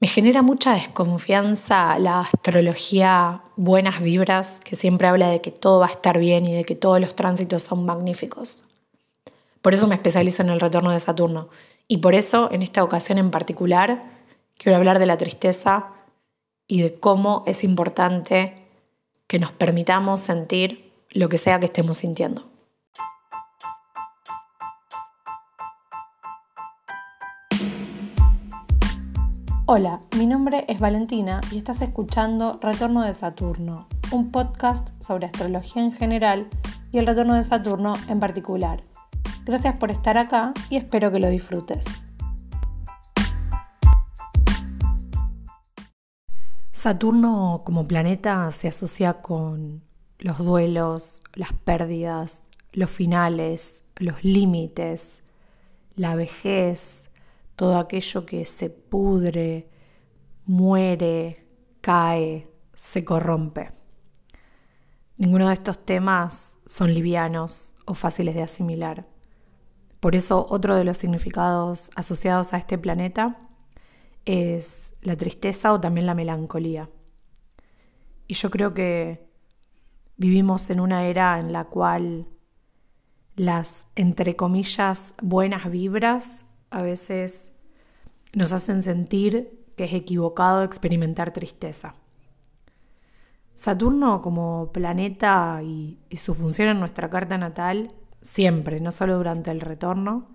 Me genera mucha desconfianza la astrología buenas vibras, que siempre habla de que todo va a estar bien y de que todos los tránsitos son magníficos. Por eso me especializo en el retorno de Saturno. Y por eso, en esta ocasión en particular, quiero hablar de la tristeza y de cómo es importante que nos permitamos sentir lo que sea que estemos sintiendo. Hola, mi nombre es Valentina y estás escuchando Retorno de Saturno, un podcast sobre astrología en general y el retorno de Saturno en particular. Gracias por estar acá y espero que lo disfrutes. Saturno como planeta se asocia con los duelos, las pérdidas, los finales, los límites, la vejez, todo aquello que se pudre, muere, cae, se corrompe. Ninguno de estos temas son livianos o fáciles de asimilar. Por eso otro de los significados asociados a este planeta es la tristeza o también la melancolía. Y yo creo que vivimos en una era en la cual las, entre comillas, buenas vibras a veces nos hacen sentir que es equivocado experimentar tristeza. Saturno como planeta y, su función en nuestra carta natal, siempre, no solo durante el retorno,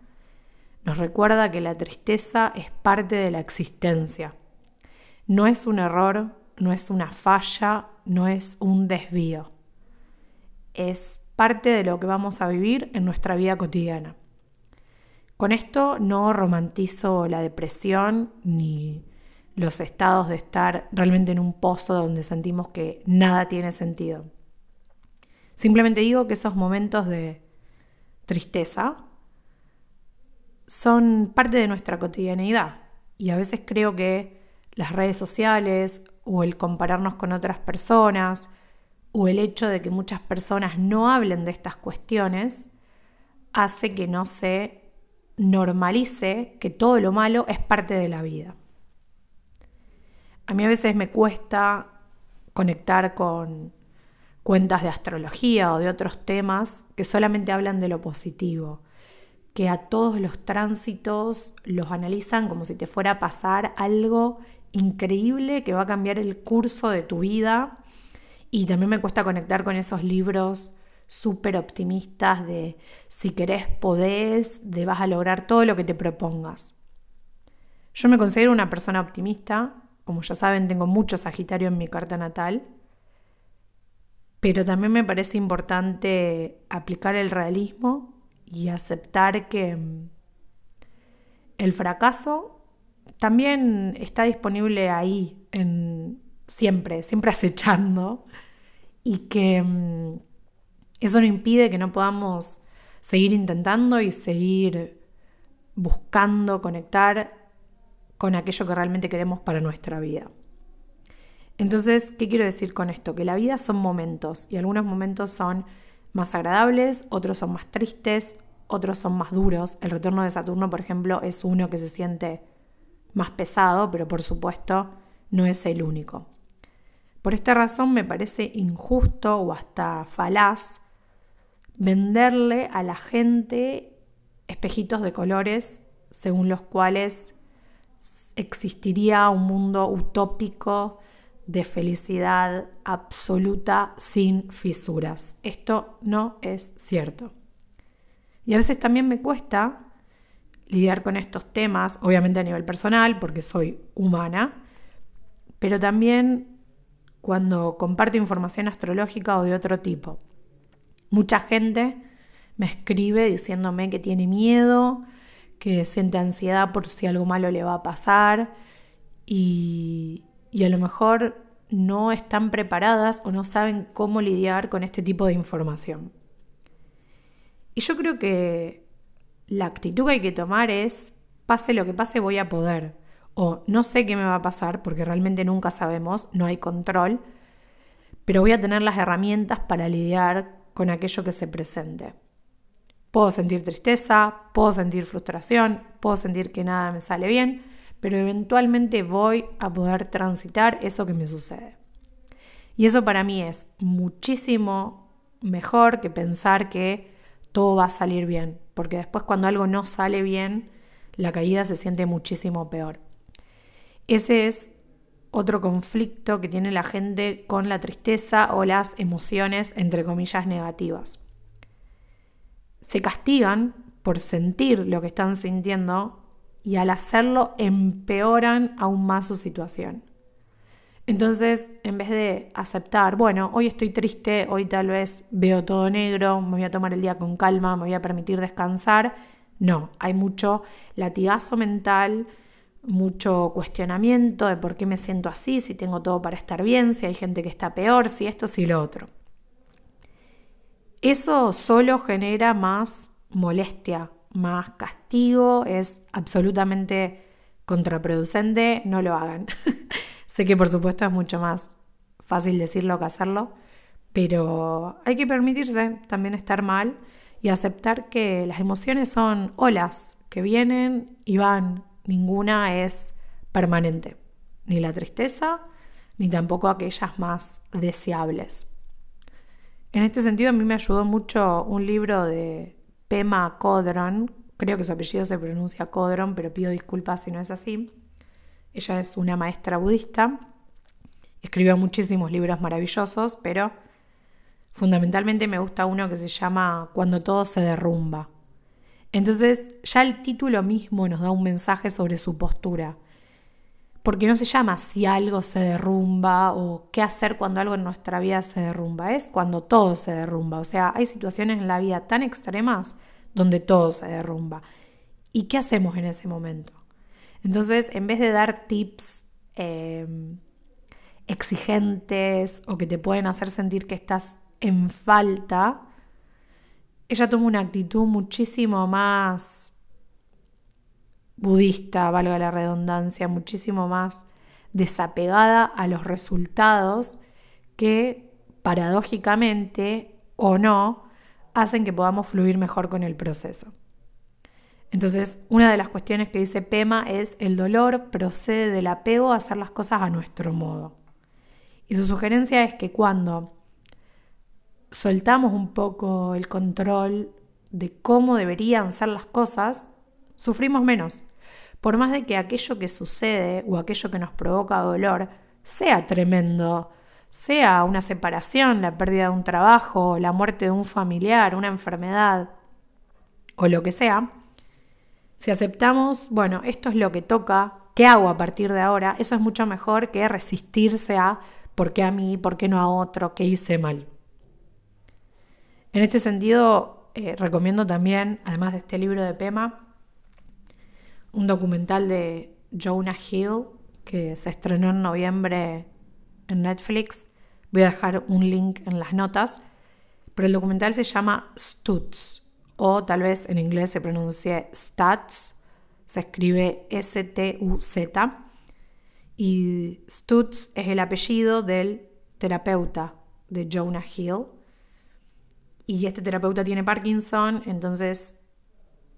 nos recuerda que la tristeza es parte de la existencia. No es un error, no es una falla, no es un desvío. Es parte de lo que vamos a vivir en nuestra vida cotidiana. Con esto no romantizo la depresión ni los estados de estar realmente en un pozo donde sentimos que nada tiene sentido. Simplemente digo que esos momentos de tristeza son parte de nuestra cotidianidad y a veces creo que las redes sociales o el compararnos con otras personas o el hecho de que muchas personas no hablen de estas cuestiones hace que no se normalice que todo lo malo es parte de la vida. A mí a veces me cuesta conectar con cuentas de astrología o de otros temas que solamente hablan de lo positivo, que a todos los tránsitos los analizan como si te fuera a pasar algo increíble que va a cambiar el curso de tu vida. Y también me cuesta conectar con esos libros súper optimistas de si querés podés, de vas a lograr todo lo que te propongas. Yo me considero una persona optimista, como ya saben tengo mucho Sagitario en mi carta natal, pero también me parece importante aplicar el realismo y aceptar que mm, el fracaso también está disponible ahí, en, siempre, siempre acechando, y que mm, eso no impide que no podamos seguir intentando y seguir buscando conectar con aquello que realmente queremos para nuestra vida. Entonces, ¿qué quiero decir con esto? Que la vida son momentos y algunos momentos son más agradables, otros son más tristes, otros son más duros. El retorno de Saturno, por ejemplo, es uno que se siente más pesado, pero por supuesto no es el único. Por esta razón me parece injusto o hasta falaz venderle a la gente espejitos de colores según los cuales existiría un mundo utópico de felicidad absoluta sin fisuras. Esto no es cierto. Y a veces también me cuesta lidiar con estos temas, obviamente a nivel personal, porque soy humana, pero también cuando comparto información astrológica o de otro tipo. Mucha gente me escribe diciéndome que tiene miedo, que siente ansiedad por si algo malo le va a pasar y, y a lo mejor no están preparadas o no saben cómo lidiar con este tipo de información. Y yo creo que la actitud que hay que tomar es, pase lo que pase, voy a poder. O no sé qué me va a pasar, porque realmente nunca sabemos, no hay control, pero voy a tener las herramientas para lidiar con aquello que se presente. Puedo sentir tristeza, puedo sentir frustración, puedo sentir que nada me sale bien, pero eventualmente voy a poder transitar eso que me sucede. Y eso para mí es muchísimo mejor que pensar que todo va a salir bien, porque después cuando algo no sale bien, la caída se siente muchísimo peor. Ese es otro conflicto que tiene la gente con la tristeza o las emociones, entre comillas, negativas. Se castigan por sentir lo que están sintiendo y al hacerlo empeoran aún más su situación. Entonces, en vez de aceptar, bueno, hoy estoy triste, hoy tal vez veo todo negro, me voy a tomar el día con calma, me voy a permitir descansar, no, hay mucho latigazo mental, mucho cuestionamiento de por qué me siento así, si tengo todo para estar bien, si hay gente que está peor, si esto, si lo otro. Eso solo genera más molestia, más castigo, es absolutamente contraproducente, no lo hagan. sé que por supuesto es mucho más fácil decirlo que hacerlo, pero hay que permitirse también estar mal y aceptar que las emociones son olas que vienen y van, ninguna es permanente, ni la tristeza, ni tampoco aquellas más deseables. En este sentido a mí me ayudó mucho un libro de Pema Kodron, creo que su apellido se pronuncia Kodron, pero pido disculpas si no es así. Ella es una maestra budista, escribió muchísimos libros maravillosos, pero fundamentalmente me gusta uno que se llama Cuando todo se derrumba. Entonces ya el título mismo nos da un mensaje sobre su postura. Porque no se llama si algo se derrumba o qué hacer cuando algo en nuestra vida se derrumba, es cuando todo se derrumba. O sea, hay situaciones en la vida tan extremas donde todo se derrumba. ¿Y qué hacemos en ese momento? Entonces, en vez de dar tips em, exigentes o que te pueden hacer sentir que estás en falta, ella toma una actitud muchísimo más budista, valga la redundancia, muchísimo más desapegada a los resultados que paradójicamente o no hacen que podamos fluir mejor con el proceso. Entonces, una de las cuestiones que dice Pema es el dolor procede del apego a hacer las cosas a nuestro modo. Y su sugerencia es que cuando soltamos un poco el control de cómo deberían ser las cosas, sufrimos menos. Por más de que aquello que sucede o aquello que nos provoca dolor sea tremendo, sea una separación, la pérdida de un trabajo, la muerte de un familiar, una enfermedad o lo que sea, si aceptamos, bueno, esto es lo que toca, ¿qué hago a partir de ahora? Eso es mucho mejor que resistirse a ¿por qué a mí? ¿Por qué no a otro? ¿Qué hice mal? En este sentido, eh, recomiendo también, además de este libro de Pema, un documental de Jonah Hill que se estrenó en noviembre en Netflix. Voy a dejar un link en las notas. Pero el documental se llama Stutz, o tal vez en inglés se pronuncie Stats, se escribe S-T-U-Z. Y Stutz es el apellido del terapeuta de Jonah Hill y este terapeuta tiene Parkinson, entonces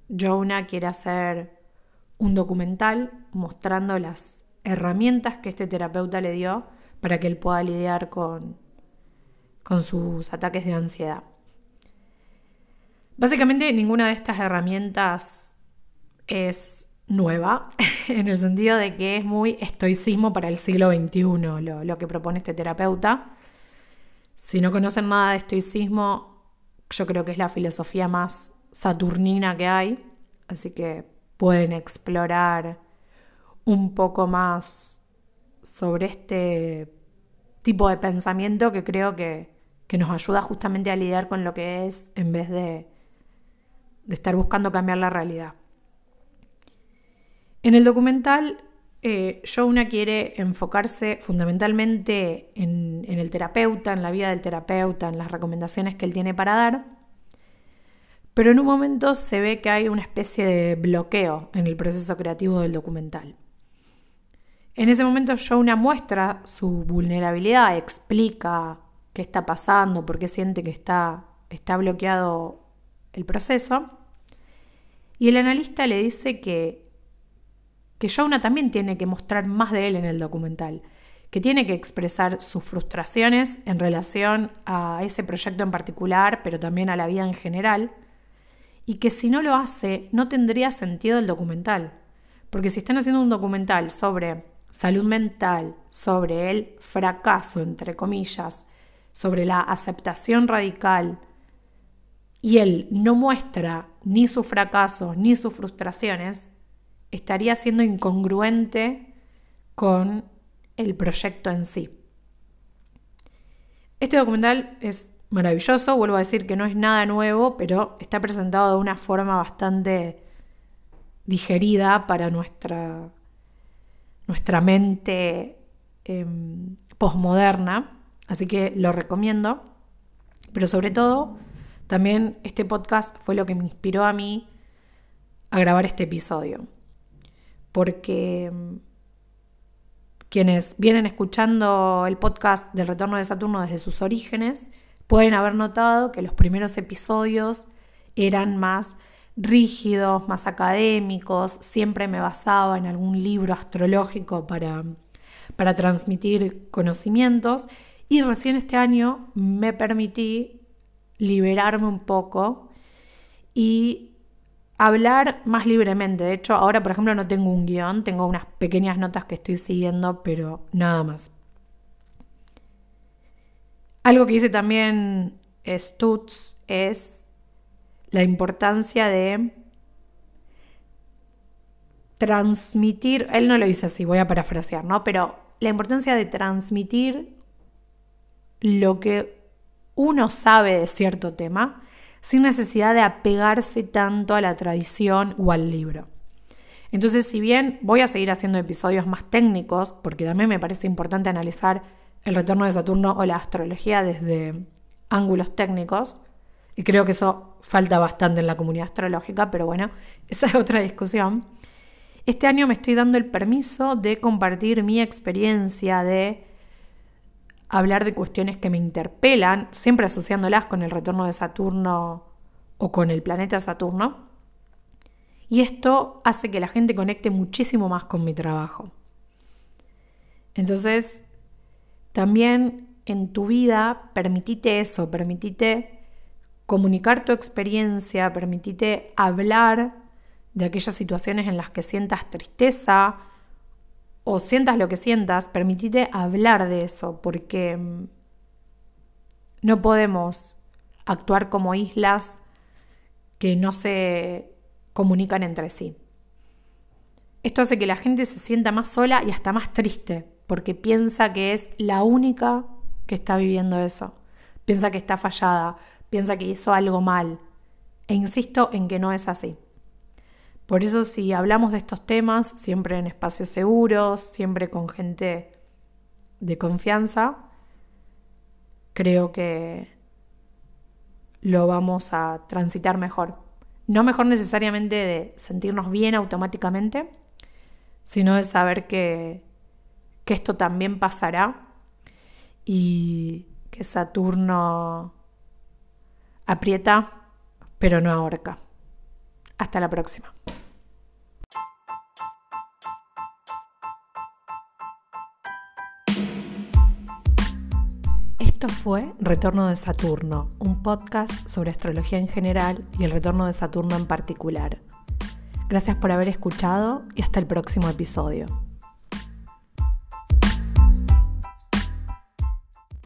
Jonah quiere hacer un documental mostrando las herramientas que este terapeuta le dio para que él pueda lidiar con, con sus ataques de ansiedad. Básicamente ninguna de estas herramientas es nueva, en el sentido de que es muy estoicismo para el siglo XXI lo, lo que propone este terapeuta. Si no conocen nada de estoicismo, yo creo que es la filosofía más saturnina que hay, así que pueden explorar un poco más sobre este tipo de pensamiento que creo que, nos ayuda justamente a lidiar con lo que es en vez de, de estar buscando cambiar la realidad. En el documental, eh, quiere enfocarse fundamentalmente en, el terapeuta, en la vida del terapeuta, en las recomendaciones que él tiene para dar, pero en un momento se ve que hay una especie de bloqueo en el proceso creativo del documental. En ese momento Jonah muestra su vulnerabilidad, explica qué está pasando, por qué siente que está, está bloqueado el proceso, y el analista le dice que que Jonah también tiene que mostrar más de él en el documental, que tiene que expresar sus frustraciones en relación a ese proyecto en particular, pero también a la vida en general, y que si no lo hace no tendría sentido el documental. Porque si están haciendo un documental sobre salud mental, sobre el fracaso, entre comillas, sobre la aceptación radical, y él no muestra ni sus fracasos ni sus frustraciones, estaría siendo incongruente con el proyecto en sí. Este documental es maravilloso, vuelvo a decir que no es nada nuevo, pero está presentado de una forma bastante digerida para nuestra, nuestra mente eh, posmoderna, así que lo recomiendo. Pero sobre todo, también este podcast fue lo que me inspiró a mí a grabar este episodio, porque em, quienes vienen escuchando el podcast del Retorno de Saturno desde sus orígenes, pueden haber notado que los primeros episodios eran más rígidos, más académicos, siempre me basaba en algún libro astrológico para, para transmitir conocimientos y recién este año me permití liberarme un poco y hablar más libremente. De hecho, ahora por ejemplo no tengo un guion, tengo unas pequeñas notas que estoy siguiendo, pero nada más. Algo que dice también Stutz es la importancia de transmitir, él no lo dice así, voy a parafrasear, ¿no? Pero la importancia de transmitir lo que uno sabe de cierto tema sin necesidad de apegarse tanto a la tradición o al libro. Entonces, si bien voy a seguir haciendo episodios más técnicos, porque también me parece importante analizar el retorno de Saturno o la astrología desde ángulos técnicos, y creo que eso falta bastante en la comunidad astrológica, pero bueno, esa es otra discusión. Este año me estoy dando el permiso de compartir mi experiencia, de hablar de cuestiones que me interpelan, siempre asociándolas con el retorno de Saturno o con el planeta Saturno. Y esto hace que la gente conecte muchísimo más con mi trabajo. Entonces, también en tu vida, permitite eso, permitite comunicar tu experiencia, permitite hablar de aquellas situaciones en las que sientas tristeza o sientas lo que sientas, permitite hablar de eso, porque mm, no podemos actuar como islas que no se comunican entre sí. Esto hace que la gente se sienta más sola y hasta más triste, porque piensa que es la única que está viviendo eso. Piensa que está fallada, piensa que hizo algo mal. E insisto en que no es así. Por eso si hablamos de estos temas, siempre en espacios seguros, siempre con gente de confianza, creo que lo vamos a transitar mejor. No mejor necesariamente de sentirnos bien automáticamente, sino de saber que, que esto también pasará y que Saturno Aprieta, pero no ahorca. Hasta la próxima. Esto fue Retorno de Saturno, un podcast sobre astrología en general y el retorno de Saturno en particular. Gracias por haber escuchado y hasta el próximo episodio.